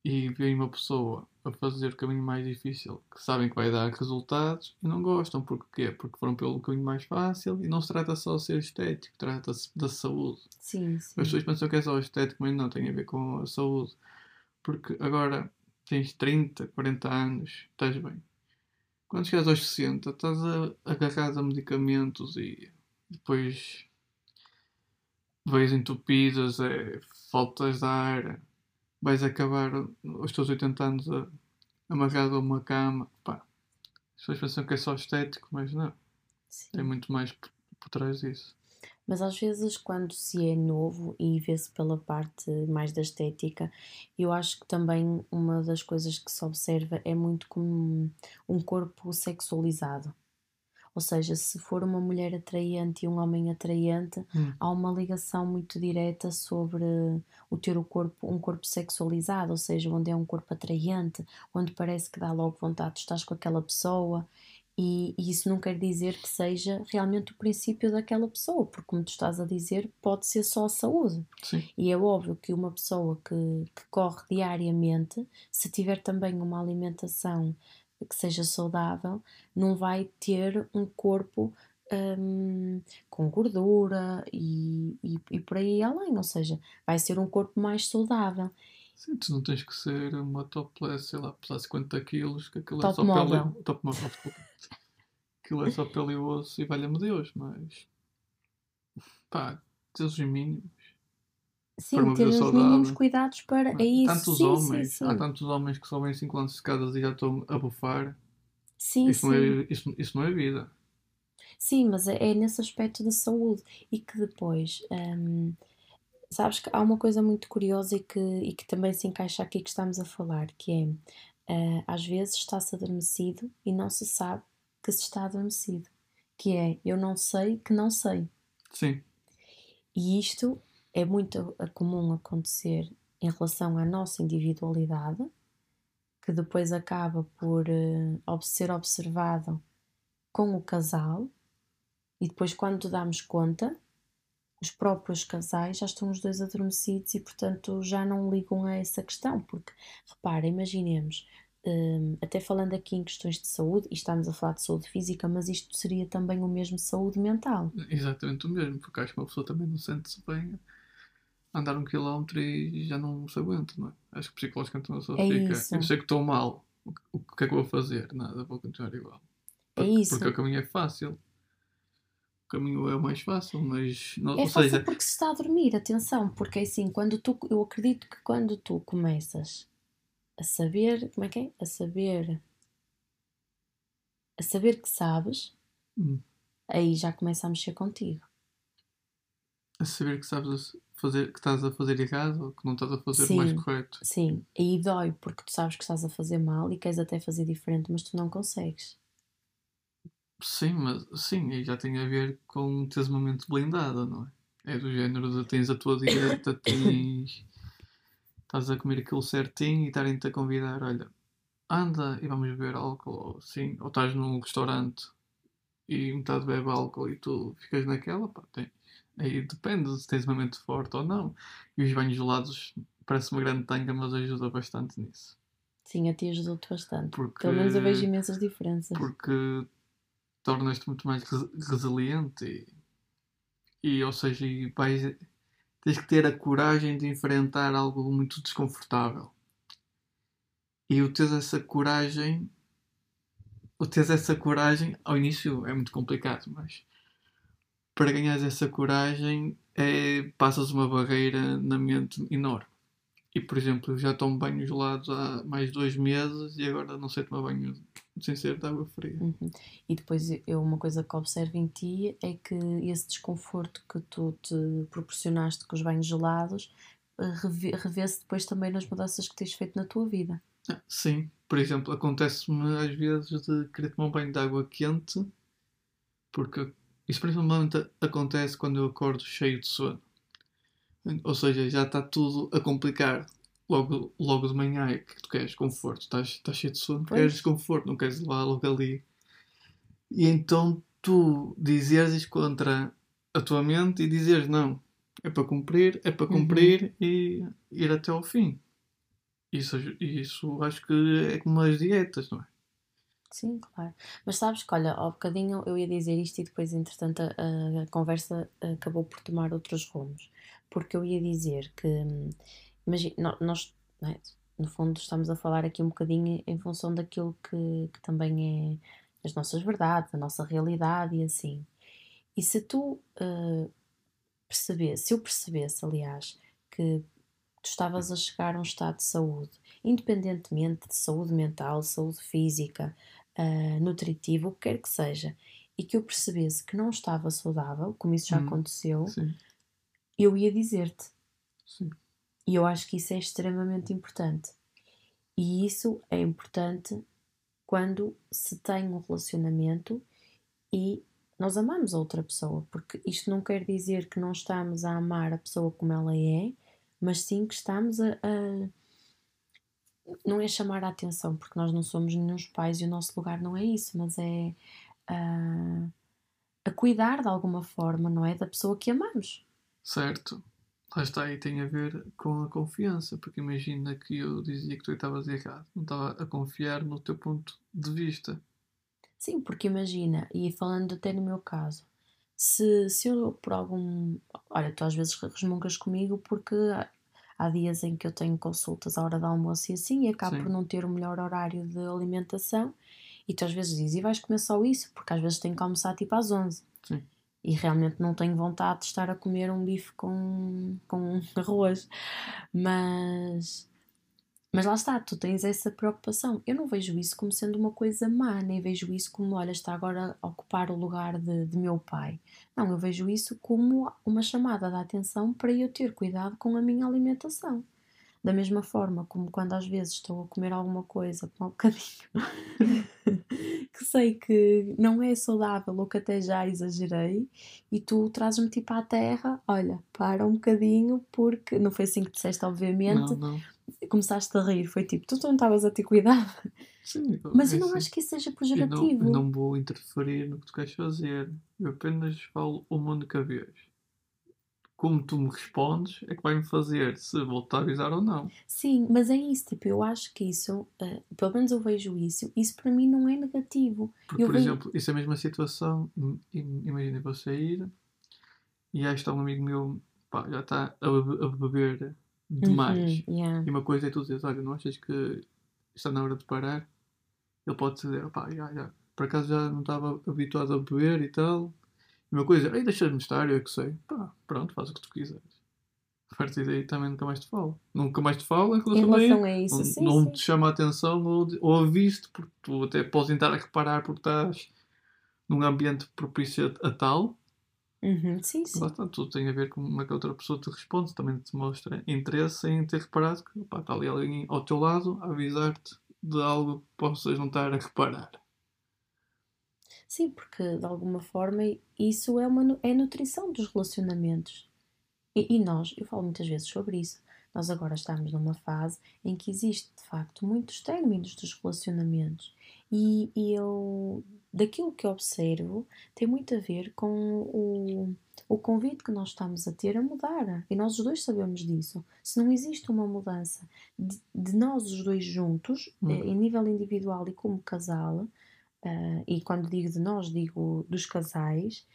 S2: e vem uma pessoa a fazer o caminho mais difícil que sabem que vai dar resultados e não gostam. Porquê? Porque foram pelo caminho mais fácil e não se trata só de ser estético, trata-se da saúde. Sim, sim. As pessoas pensam que é só estético, mas não tem a ver com a saúde. Porque agora tens 30, 40 anos, estás bem. Quando chegas aos 60, estás agarrado a medicamentos e depois veias entupidas, é, faltas de ar vais acabar os teus 80 anos amarrado a uma cama. Pá, as pessoas pensam que é só estético, mas não. Sim. Tem muito mais por, por trás disso.
S1: Mas às vezes, quando se é novo e vê-se pela parte mais da estética, eu acho que também uma das coisas que se observa é muito como um corpo sexualizado. Ou seja, se for uma mulher atraente e um homem atraente,
S2: Hum.
S1: há uma ligação muito direta sobre o ter o corpo, um corpo sexualizado, ou seja, onde é um corpo atraente, onde parece que dá logo vontade de estar com aquela pessoa. E, e isso não quer dizer que seja realmente o princípio daquela pessoa, porque, como tu estás a dizer, pode ser só a saúde.
S2: Sim.
S1: E é óbvio que uma pessoa que, que corre diariamente, se tiver também uma alimentação que seja saudável, não vai ter um corpo hum, com gordura e, e, e por aí além. Ou seja, vai ser um corpo mais saudável.
S2: Sim, tu não tens que ser uma topless, sei lá, pesar 50 quilos, que aquilo é
S1: Top
S2: só pele. (laughs) Top model, desculpa. Aquilo é só pele e osso e valha-me Deus, mas... Pá, teus os mínimos.
S1: Sim, ter os mínimos cuidados para. É isso.
S2: Tantos
S1: sim,
S2: homens,
S1: sim,
S2: há
S1: sim.
S2: tantos homens que sobem 5 anos de escadas e já estão a bufar.
S1: Sim,
S2: Isso não, é, isso, isso não é vida.
S1: Sim, mas é, é nesse aspecto da saúde e que depois, hum, sabes que há uma coisa muito curiosa e que, e que também se encaixa aqui que estamos a falar, que é, ah, às vezes está-se adormecido e não se sabe que se está adormecido, que é, eu não sei que não sei.
S2: Sim,
S1: E isto é muito a- comum acontecer em relação à nossa individualidade, que depois acaba por eh, ob- ser observado com o casal, e depois, quando damos conta, os próprios casais já estão os dois adormecidos e, portanto, já não ligam a essa questão. Porque, repara, imaginemos, hum, até falando aqui em questões de saúde, e estamos a falar de saúde física, mas isto seria também o mesmo saúde mental.
S2: exatamente o mesmo, porque acho que uma pessoa também não sente-se bem andar um quilómetro e já não se aguenta, não é? Acho que psicologicamente uma pessoa
S1: É
S2: fica,
S1: isso.
S2: eu sei que estou mal, o, que- é que vou fazer? Nada, vou continuar igual.
S1: É
S2: Porque,
S1: isso.
S2: porque o caminho é fácil. O caminho é o mais fácil, mas. Não,
S1: É fácil
S2: seja,
S1: porque se está a dormir, atenção, porque é assim, quando tu, eu acredito que quando tu começas a saber, como é que é? A saber, a saber que sabes,
S2: Hum.
S1: aí já começa a mexer contigo.
S2: a saber que sabes fazer, que estás a fazer errado ou que não estás a fazer o mais
S1: Sim.
S2: correto.
S1: Sim, aí dói porque tu sabes que estás a fazer mal e queres até fazer diferente, mas tu não consegues.
S2: Sim, mas sim, aí já tem a ver com teres uma mente blindada, não é? É do género de tens a tua dieta, (coughs) tens. estás a comer aquilo certinho e estarem-te a convidar, olha, anda e vamos beber álcool, ou assim, ou estás num restaurante e metade bebe álcool e tu ficas naquela, pá, tem. Aí depende se tens uma mente forte ou não. E os banhos gelados parece uma grande tanga, mas ajuda bastante nisso.
S1: Sim, a ti ajudou-te bastante.
S2: Porque,
S1: Pelo menos eu vejo imensas diferenças.
S2: porque tornas-te muito mais res- resiliente e, e, ou seja, e vais, tens que ter a coragem de enfrentar algo muito desconfortável. E o teres essa coragem, o teres essa coragem, ao início é muito complicado, mas para ganhares essa coragem é, passas uma barreira na mente enorme. E por exemplo, eu já tomo banhos gelados há mais dois meses e agora não sei tomar banho sem ser de água fria.
S1: Uhum. E depois eu, uma coisa que observo em ti é que esse desconforto que tu te proporcionaste com os banhos gelados eh, revê- revê-se depois também nas mudanças que tens feito na tua vida.
S2: Ah, Sim, por exemplo, acontece-me às vezes de querer tomar um banho de água quente, porque isso principalmente acontece quando eu acordo cheio de sono. Ou seja, já está tudo a complicar. Logo, logo de manhã é que tu queres conforto, estás, estás cheio de sono,
S1: Pois.
S2: queres conforto, não queres levar logo ali. E então tu dizeres contra a tua mente e dizeres não, é para cumprir, é para
S1: Uhum.
S2: cumprir e ir até ao fim. Isso, isso acho que é como as dietas, não é?
S1: Sim, claro. Mas sabes que, olha, ao bocadinho eu ia dizer isto e depois, entretanto, a, a conversa acabou por tomar outros rumos. Porque eu ia dizer que, imagina, nós, não é? no fundo, estamos a falar aqui um bocadinho em função daquilo que, que também é as nossas verdades, a nossa realidade e assim. E se tu uh, percebesse, se eu percebesse, aliás, que tu estavas a chegar a um estado de saúde, independentemente de saúde mental, saúde física, uh, nutritiva, o que quer que seja, e que eu percebesse que não estava saudável, como isso já
S2: Hum.
S1: aconteceu,
S2: Sim,
S1: eu ia dizer-te. E eu acho que isso é extremamente importante. E isso é importante quando se tem um relacionamento e nós amamos a outra pessoa, porque isto não quer dizer que não estamos a amar a pessoa como ela é, mas sim que estamos a, a não é chamar a atenção, porque nós não somos nenhum pais e o nosso lugar não é isso, mas é a, a cuidar de alguma forma, não é? Da pessoa que amamos.
S2: Certo. Lá está, aí tem a ver com a confiança, porque imagina que eu dizia que tu estavas errado, não estava a confiar no teu ponto de vista.
S1: Sim, porque imagina, e falando até no meu caso, se, se eu por algum. Olha, tu às vezes resmungas comigo porque há dias em que eu tenho consultas à hora do almoço e assim, e acabo Sim. por não ter o melhor horário de alimentação, e tu às vezes dizes, e vais comer só isso? Porque às vezes tenho que almoçar tipo às 11. Sim. E realmente não tenho vontade de estar a comer um bife com, com (laughs) arroz. Mas mas lá está, tu tens essa preocupação. Eu não vejo isso como sendo uma coisa má, nem vejo isso como, olha, está agora a ocupar o lugar de, de meu pai. Não, eu vejo isso como uma chamada de atenção para eu ter cuidado com a minha alimentação. Da mesma forma como quando às vezes estou a comer alguma coisa com um (laughs) bocadinho que sei que não é saudável ou que até já exagerei e tu trazes-me tipo à terra, olha, para um bocadinho porque não foi assim que disseste obviamente, não, não começaste a rir, foi tipo, tu não estavas a ter cuidado. Sim, Mas eu não acho que isso seja pejorativo.
S2: Eu não, eu não vou interferir no que tu queres fazer. Eu apenas falo uma única vez. Como tu me respondes é que vai-me fazer se voltar a avisar ou não.
S1: Sim, mas é isso, tipo, eu acho que isso, uh, pelo menos eu vejo isso, isso para mim não é negativo.
S2: Porque,
S1: eu
S2: por vejo... exemplo, isso é a mesma situação, imagina vou sair e aí está um amigo meu, pá, já está a, a beber demais. Uhum, yeah. E uma coisa é tu dizeres, olha, não achas que está na hora de parar? Ele pode dizer, pá, já, já. Por acaso já não estava habituado a beber e tal. E uma coisa, ei, deixa-me estar, eu é que sei. Pá, pronto, faz o que tu quiseres. A partir daí também nunca mais te falo. Nunca mais te falo em relação, em relação a, a isso. Não, sim, não sim. te chama a atenção ou, ou aviste, porque tu até podes tentar a reparar porque estás num ambiente propício a, a tal
S1: Uhum, sim, sim.
S2: Tudo tem a ver com como é que a outra pessoa te responde, também te mostra interesse em ter reparado que pá, está ali alguém ao teu lado a avisar-te de algo que possas não estar a reparar.
S1: Sim, porque de alguma forma isso é, uma, é nutrição dos relacionamentos. E, e nós, eu falo muitas vezes sobre isso, nós agora estamos numa fase em que existe de facto muitos términos dos relacionamentos. E, e eu daquilo que observo tem muito a ver com o, o convite que nós estamos a ter a mudar. E nós os dois sabemos disso. Se não existe uma mudança de, de nós os dois juntos, hum. em nível individual e como casal, uh, e quando digo de nós, digo dos casais,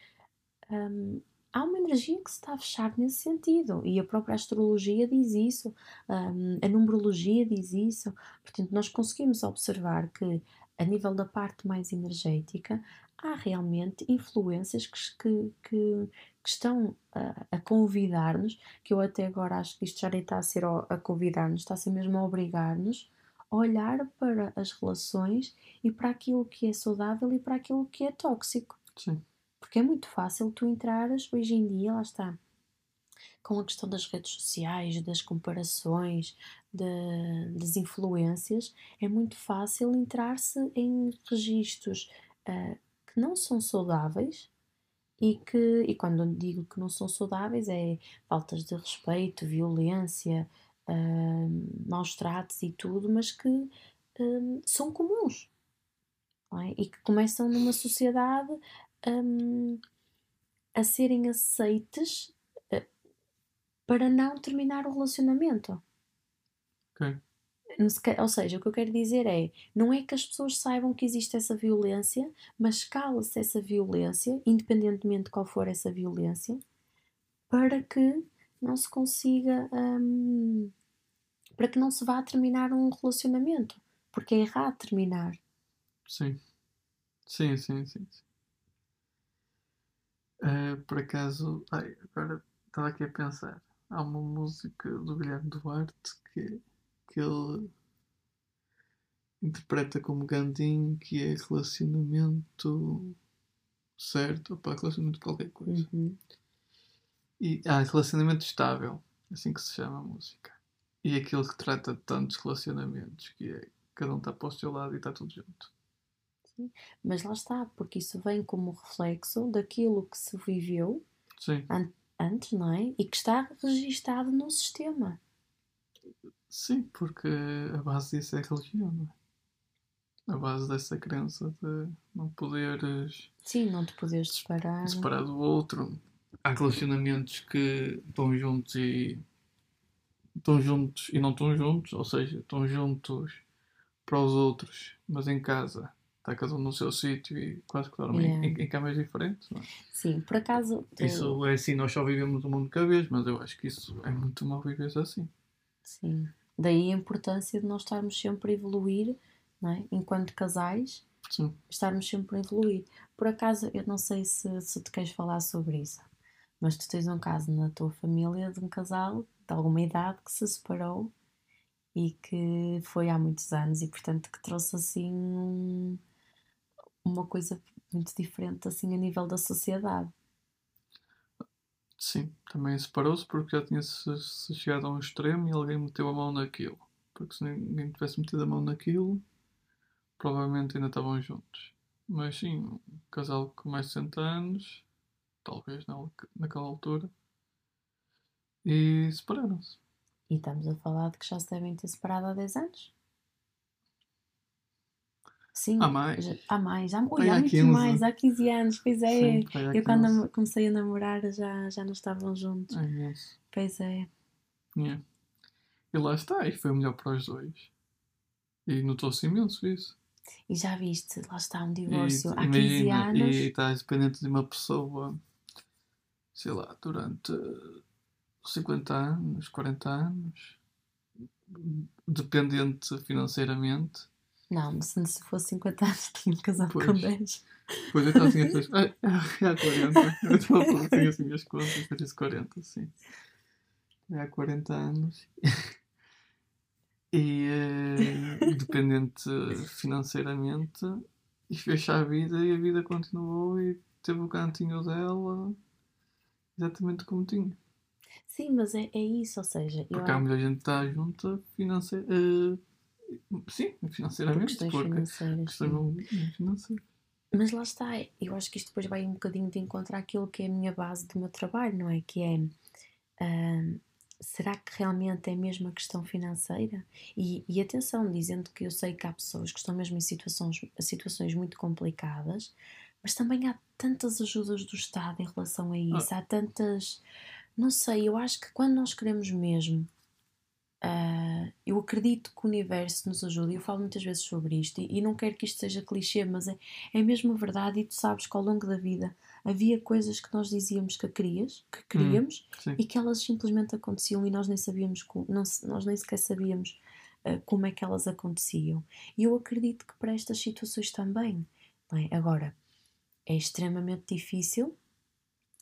S1: um, há uma energia que se está a fechar nesse sentido. E a própria astrologia diz isso, um, a numerologia diz isso. Portanto, nós conseguimos observar que a nível da parte mais energética, há realmente influências que, que, que, que estão a, a convidar-nos, que eu até agora acho que isto já nem está a ser a convidar-nos, está a ser mesmo a obrigar-nos a olhar para as relações e para aquilo que é saudável e para aquilo que é tóxico. Sim. Porque é muito fácil tu entrares hoje em dia, lá está, com a questão das redes sociais, das comparações, de, das influências, é muito fácil entrar-se em registros uh, que não são saudáveis e que, e quando digo que não são saudáveis, é faltas de respeito, violência, uh, maus tratos e tudo, mas que uh, são comuns é? e que começam numa sociedade um, a serem aceites para não terminar o relacionamento. Ok. Ou seja, o que eu quero dizer é: não é que as pessoas saibam que existe essa violência, mas cala-se essa violência, independentemente de qual for essa violência, para que não se consiga. Hum, para que não se vá terminar um relacionamento. Porque é errado terminar.
S2: Sim. Sim, sim, sim. sim. Uh, por acaso, ai, agora estava aqui a pensar há uma música do Guilherme Duarte que, que ele interpreta como Gandhi que é relacionamento certo, opa, relacionamento qualquer coisa. Uhum. E, ah, relacionamento estável, assim que se chama a música. E é aquele que trata de tantos relacionamentos, que é cada um está para o seu lado e está tudo junto.
S1: Sim, Mas lá está, porque isso vem como reflexo daquilo que se viveu
S2: Sim,
S1: an- antes, não é? E que está registado no sistema.
S2: sim, porque a base disso é a religião, não é? A base dessa crença de não poderes
S1: Sim, não te podes separar.
S2: separar do outro. Há relacionamentos que estão juntos e estão juntos e não estão juntos, ou seja, estão juntos para os outros, mas em casa está cada um no seu sítio e quase que dormem
S1: Yeah.
S2: em, em camas diferentes. É?
S1: Sim, por acaso. tu-
S2: Isso é assim, nós só vivemos um mundo cada vez, mas eu acho que isso é muito mal viver assim.
S1: Sim. Daí a importância de nós estarmos sempre a evoluir, não é? Enquanto casais,
S2: Sim.
S1: estarmos sempre a evoluir. Por acaso, eu não sei se, se tu queres falar sobre isso, mas tu tens um caso na tua família de um casal de alguma idade que se separou e que foi há muitos anos e, portanto, que trouxe assim um- uma coisa muito diferente assim a nível da sociedade.
S2: Sim, também separou-se porque já tinha se, chegado a um extremo e alguém meteu a mão naquilo. Porque se ninguém tivesse metido a mão naquilo, provavelmente ainda estavam juntos. Mas sim, um casal com mais de 60 anos, talvez na, naquela altura, e separaram-se.
S1: E estamos a falar de que já se devem ter separado há 10 anos? Sim,
S2: Há mais.
S1: já- há mais, há, ui, há
S2: há
S1: muito
S2: 15.
S1: mais, há 15 anos, pois é.
S2: Sim,
S1: Eu quando
S2: 15.
S1: nam- comecei a namorar já, já não estavam juntos.
S2: É.
S1: Pois é.
S2: Yeah. E lá está, e foi melhor para os dois. E notou-se imenso isso.
S1: E já viste, lá está um
S2: E
S1: divórcio há 15
S2: imagina,
S1: anos.
S2: e estás dependente de uma pessoa, sei lá, durante 50 anos, 40 anos, dependente financeiramente.
S1: Não, se, se fosse 50 anos (laughs) tinha casado com
S2: Pois.
S1: 10.
S2: Pois (laughs) eu estava assim a pensar, ah, há 40. Eu estava a fazer as contas, eu disse 40, sim. Há 40 anos. E eh, dependente financeiramente, e fez a vida e a vida continuou e teve o cantinho dela exatamente como tinha.
S1: Sim, mas é, é isso, ou seja, eu
S2: Porque há
S1: acho
S2: muita gente que está junta financeira, sim,
S1: por
S2: financeiramente,
S1: questões financeiras.
S2: questões
S1: sim.
S2: financeiras.
S1: Mas lá está, eu acho que isto depois vai um bocadinho de encontrar aquilo que é a minha base do meu trabalho, não é? Que é será que realmente é mesmo a questão financeira? E, e atenção, dizendo que eu sei que há pessoas que estão mesmo em situações, situações muito complicadas, mas também há tantas ajudas do Estado em relação a isso, há tantas. Não sei, eu acho que quando nós queremos mesmo. Ah, eu acredito que o universo nos ajuda, e eu falo muitas vezes sobre isto, e, e não quero que isto seja clichê, mas é, é mesmo verdade, e tu sabes que ao longo da vida havia coisas que nós dizíamos que querias, que queríamos,
S2: Sim,
S1: e que elas simplesmente aconteciam e nós nem sabíamos, não, nós nem sequer sabíamos ah, como é que elas aconteciam. E eu acredito que para estas situações também. é? Agora, é extremamente difícil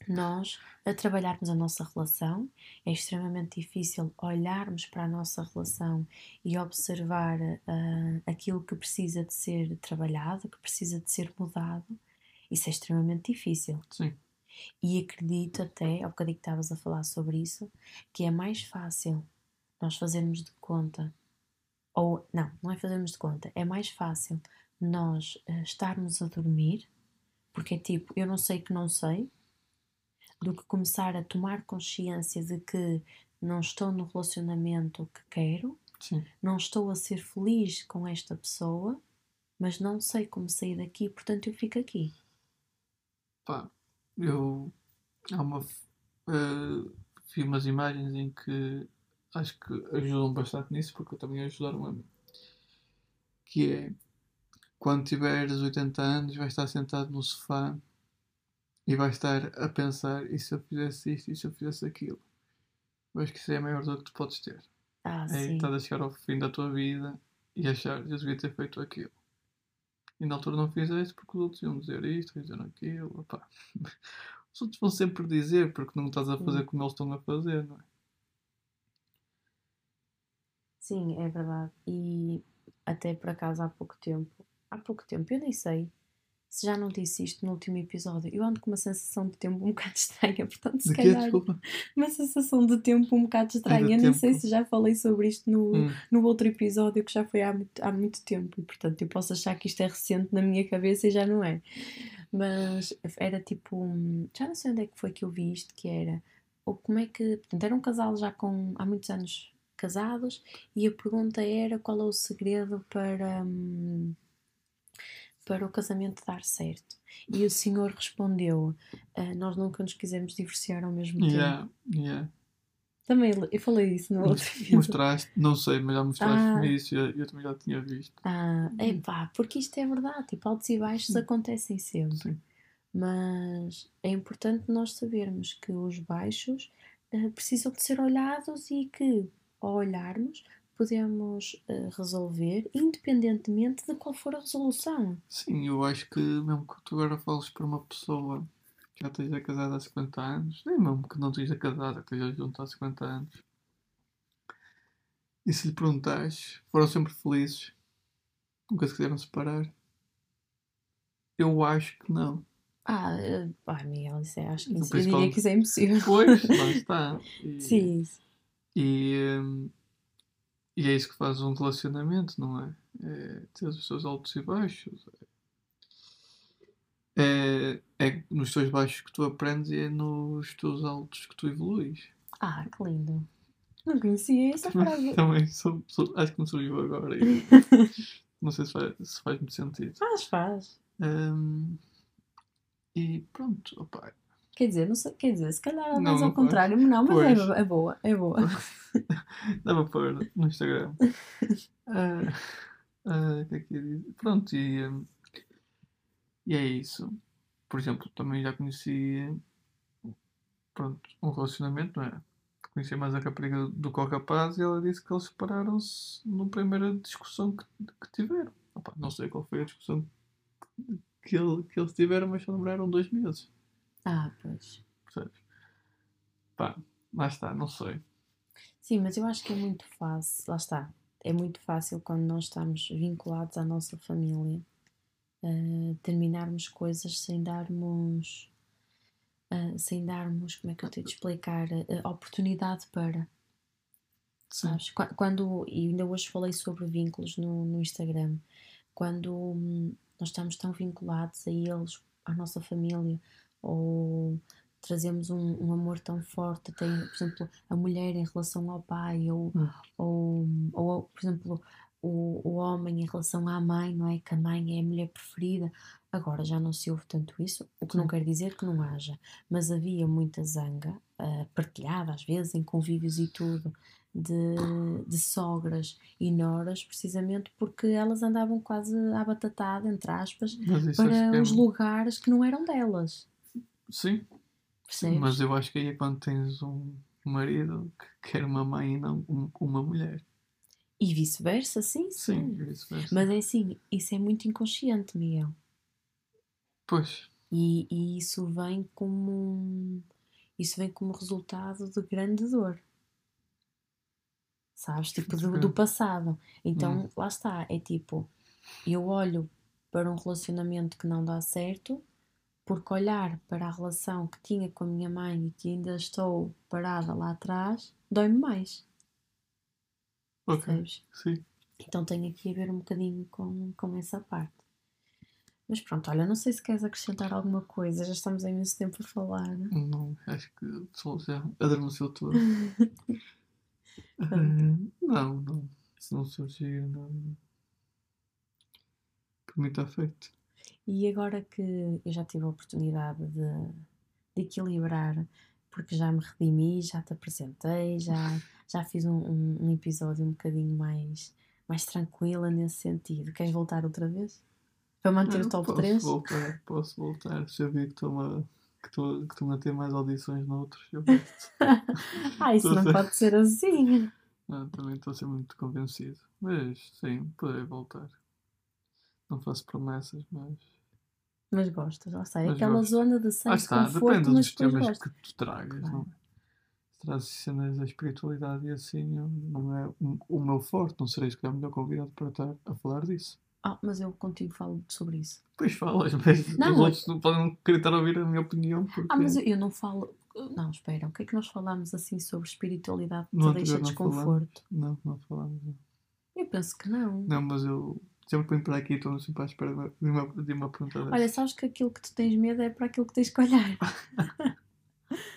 S1: nós a trabalharmos a nossa relação, é extremamente difícil olharmos para a nossa relação e observar ah, aquilo que precisa de ser trabalhado, que precisa de ser mudado. Isso é extremamente difícil.
S2: sim.
S1: E acredito até, ao bocadinho que estavas a falar sobre isso, que é mais fácil nós fazermos de conta, ou não, não é fazermos de conta, é mais fácil nós eh, estarmos a dormir, porque é tipo, eu não sei que não sei, do que começar a tomar consciência de que não estou no relacionamento que quero,
S2: Sim.
S1: não estou a ser feliz com esta pessoa, mas não sei como sair daqui, portanto eu fico aqui.
S2: Pá, eu há uma eh, vi umas imagens em que acho que ajudam bastante nisso porque também ajudaram a mim. Que é quando tiveres 80 anos vais estar sentado no sofá e vais estar a pensar e se eu fizesse isto e se eu fizesse aquilo. Eu acho que isso é a maior dor que tu podes ter.
S1: Ah,
S2: É
S1: sim.
S2: estar a chegar ao fim da tua vida e achar eu devia ter feito aquilo. E na altura não fizeste porque os outros iam dizer isto, dizer aquilo. opá. (laughs) Os outros vão sempre dizer porque não estás a fazer
S1: Sim.
S2: como eles estão a fazer, não é?
S1: Sim, é verdade. E até por acaso há pouco tempo, há pouco tempo, eu nem sei se já não disse isto no último episódio, eu ando com uma sensação de tempo um bocado (laughs) estranha, portanto, se
S2: De quê?
S1: calhar.
S2: Desculpa.
S1: Uma sensação de tempo um bocado estranha. Eu nem
S2: tempo.
S1: sei se já falei sobre isto no,
S2: Hum.
S1: no outro episódio que já foi há muito, há muito tempo. E portanto eu posso achar que isto é recente na minha cabeça e já não é. Mas era tipo. Já não sei onde é que foi que eu vi isto, que era. Ou como é que. Portanto, era um casal já com há muitos anos casados e a pergunta era qual é o segredo para. hum, para o casamento dar certo. E o senhor respondeu: "Ah, Nós nunca nos quisemos divorciar ao mesmo tempo.
S2: Yeah.
S1: Também eu falei isso no outro vídeo.
S2: Mostraste, não sei, mas já mostraste-me
S1: Ah.
S2: isso e eu, eu também já tinha visto.
S1: Ah, é pá, porque isto é verdade, tipo, altos e baixos acontecem sempre.
S2: Sim.
S1: Mas é importante nós sabermos que os baixos eh, precisam de ser olhados e que, ao olharmos, podemos eh, resolver, independentemente de qual for a resolução.
S2: Sim, eu acho que mesmo que tu agora fales para uma pessoa que já esteja casada há 50 anos, nem mesmo que não esteja casada, que esteja junto há 50 anos, e se lhe perguntares, foram sempre felizes, nunca se quiseram separar, eu acho que não.
S1: Ah, eh, pá, Miguel, isso é, acho que
S2: Então,
S1: isso, eu diria que isso é impossível.
S2: Pois, lá (laughs) está. E,
S1: Sim,
S2: E, hum, e é isso que faz um relacionamento, não é? É ter os seus altos e baixos. É, é nos teus baixos que tu aprendes e é nos teus altos que tu evoluís.
S1: Ah, que lindo. Não conhecia essa (laughs) frase.
S2: Também sou- sou- acho que me surgiu agora. e (laughs) não sei se faz, se faz muito sentido.
S1: Faz, faz.
S2: Hum, e pronto, opa,
S1: Quer dizer, não sei, quer dizer, se calhar
S2: não
S1: ao contrário, não, mas
S2: Pois.
S1: é, é boa, é boa. (laughs) (laughs)
S2: Dá para pôr no Instagram. Ah, ah, o que é que? Pronto, e, hum, e é isso. Por exemplo, também já conheci pronto, um relacionamento, não é? Conheci mais a rapariga do que o rapaz e ela disse que eles separaram-se na primeira discussão que, que tiveram. Opa, não sei qual foi a discussão que, ele, que eles tiveram, mas só namoraram dois meses.
S1: Ah, pois.
S2: Percebes? Pá, lá está, não sei.
S1: Sim, mas eu acho que é muito fácil, lá está, é muito fácil quando nós estamos vinculados à nossa família eh, terminarmos coisas sem darmos, eh, sem darmos, como é que eu tenho de explicar, eh, oportunidade para.
S2: Sim.
S1: Sabes? Qua- Quando, e ainda hoje falei sobre vínculos no, no Instagram, quando hum, nós estamos tão vinculados a eles, à nossa família, ou trazemos um, um amor tão forte, tem, por exemplo, a mulher em relação ao pai, ou,
S2: Hum.
S1: ou, ou, por exemplo, o, o homem em relação à mãe, não é? Que a mãe é a mulher preferida. Agora já não se ouve tanto isso, o que não quer dizer que não haja, mas havia muita zanga, ah, partilhada às vezes em convívios e tudo, de, de sogras e noras, precisamente porque elas andavam quase à batatada, entre aspas,
S2: acho
S1: para
S2: é-
S1: os lugares que não eram delas.
S2: Sim,
S1: Percebes?
S2: mas eu acho que aí é quando tens um marido que quer uma mãe e não um- uma mulher.
S1: E vice-versa, sim,
S2: Sim,
S1: sim.
S2: vice-versa.
S1: Mas é assim, isso é muito inconsciente, Miguel.
S2: Pois,
S1: E, e isso vem como isso vem como resultado de grande dor. Sabes? Tipo, do, do passado. Então,
S2: Hum.
S1: lá está. É tipo, eu olho para um relacionamento que não dá certo, porque olhar para a relação que tinha com a minha mãe e que ainda estou parada lá atrás, dói-me mais.
S2: ok,
S1: Percebes?
S2: sim.
S1: Então tenho aqui a ver um bocadinho com, com essa parte. Mas pronto, olha, não sei se queres acrescentar alguma coisa, já estamos há imenso tempo a falar.
S2: Não, acho que o pessoal já adormeceu todo. (laughs) Eh, não, não. Se não surgir, não. Por mim está feito.
S1: E agora que eu já tive a oportunidade de, de equilibrar, porque já me redimi, já te apresentei, já, já fiz um, um, um episódio um bocadinho mais, mais tranquila nesse sentido. Queres voltar outra vez? Para manter
S2: Não,
S1: o top
S2: posso
S1: 3?
S2: voltar, posso voltar. Se eu vi que estou a, que estou, que a ter mais audições noutros, eu (laughs)
S1: ah, isso não pode ser assim.
S2: Não, também estou a ser muito convencido. Mas sim, poderei voltar. Não faço promessas, mas.
S1: Mas gostas, lá está. É
S2: Mas
S1: aquela
S2: gosto.
S1: zona de sem
S2: está,
S1: conforto,
S2: depende
S1: mas
S2: dos temas que tu tragas,
S1: Claro.
S2: não é? Se trazes cenas da espiritualidade e assim, não é o- meu forte, não serei se calhar o melhor convidado para estar a falar disso.
S1: Ah, mas eu contigo falo sobre isso.
S2: Pois falas, (laughs) mas
S1: Não,
S2: os outros não podem querer estar a ouvir a minha opinião porque
S1: Ah, mas eu, não falo. Não, espera, o que é que nós falámos assim sobre espiritualidade que te deixa desconforto?
S2: não, não falamos. Não.
S1: Eu penso que não.
S2: Não, mas eu sempre venho para aqui e estou sempre à espera de uma, de uma, pergunta dessa.
S1: Olha, sabes que aquilo que tu tens medo é para aquilo que tens que olhar. (laughs)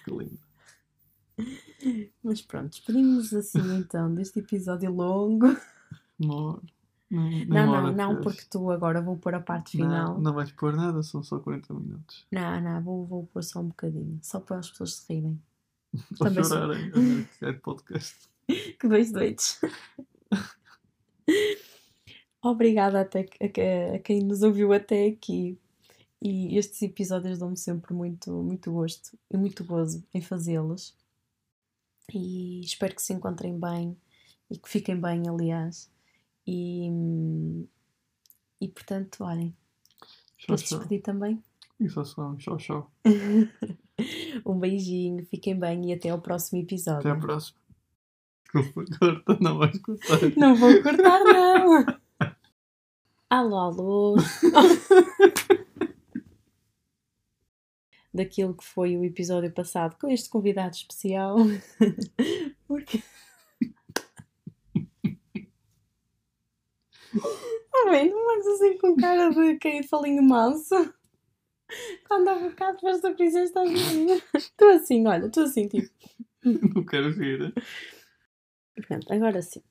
S2: Que lindo.
S1: Mas pronto, despedimos assim então deste episódio longo.
S2: Uma. Não, nem
S1: Não, não, não,
S2: fez.
S1: porque tu agora vou pôr a parte final.
S2: Não, não vais pôr nada, são só 40 minutos.
S1: Não, não, vou, vou pôr só um bocadinho. Só para as pessoas se rirem. (laughs) Sou-
S2: chorarem que é de podcast. (laughs)
S1: Que dois doidos. Obrigada até, a, a quem nos ouviu até aqui. E estes episódios dão-me sempre muito, muito gosto e muito gozo em fazê-los. E espero que se encontrem bem e que fiquem bem, aliás. E, e portanto, olhem, queres
S2: tchau.
S1: despedir também?
S2: E só só um tchau, tchau. (laughs)
S1: um beijinho, fiquem bem e até ao próximo episódio.
S2: Até à próxima. Desculpa, corta, não vais cortar.
S1: Não vou cortar, não. (laughs) Alô, alô. (laughs) Daquilo que foi o episódio passado com este convidado especial. Porque. Oh, bem, não mais assim com cara de quem falinho manso. Quando há bocado foste a prisão, estás menina. Tu assim, olha, tu assim, tipo.
S2: Não quero rir.
S1: Pronto, agora sim.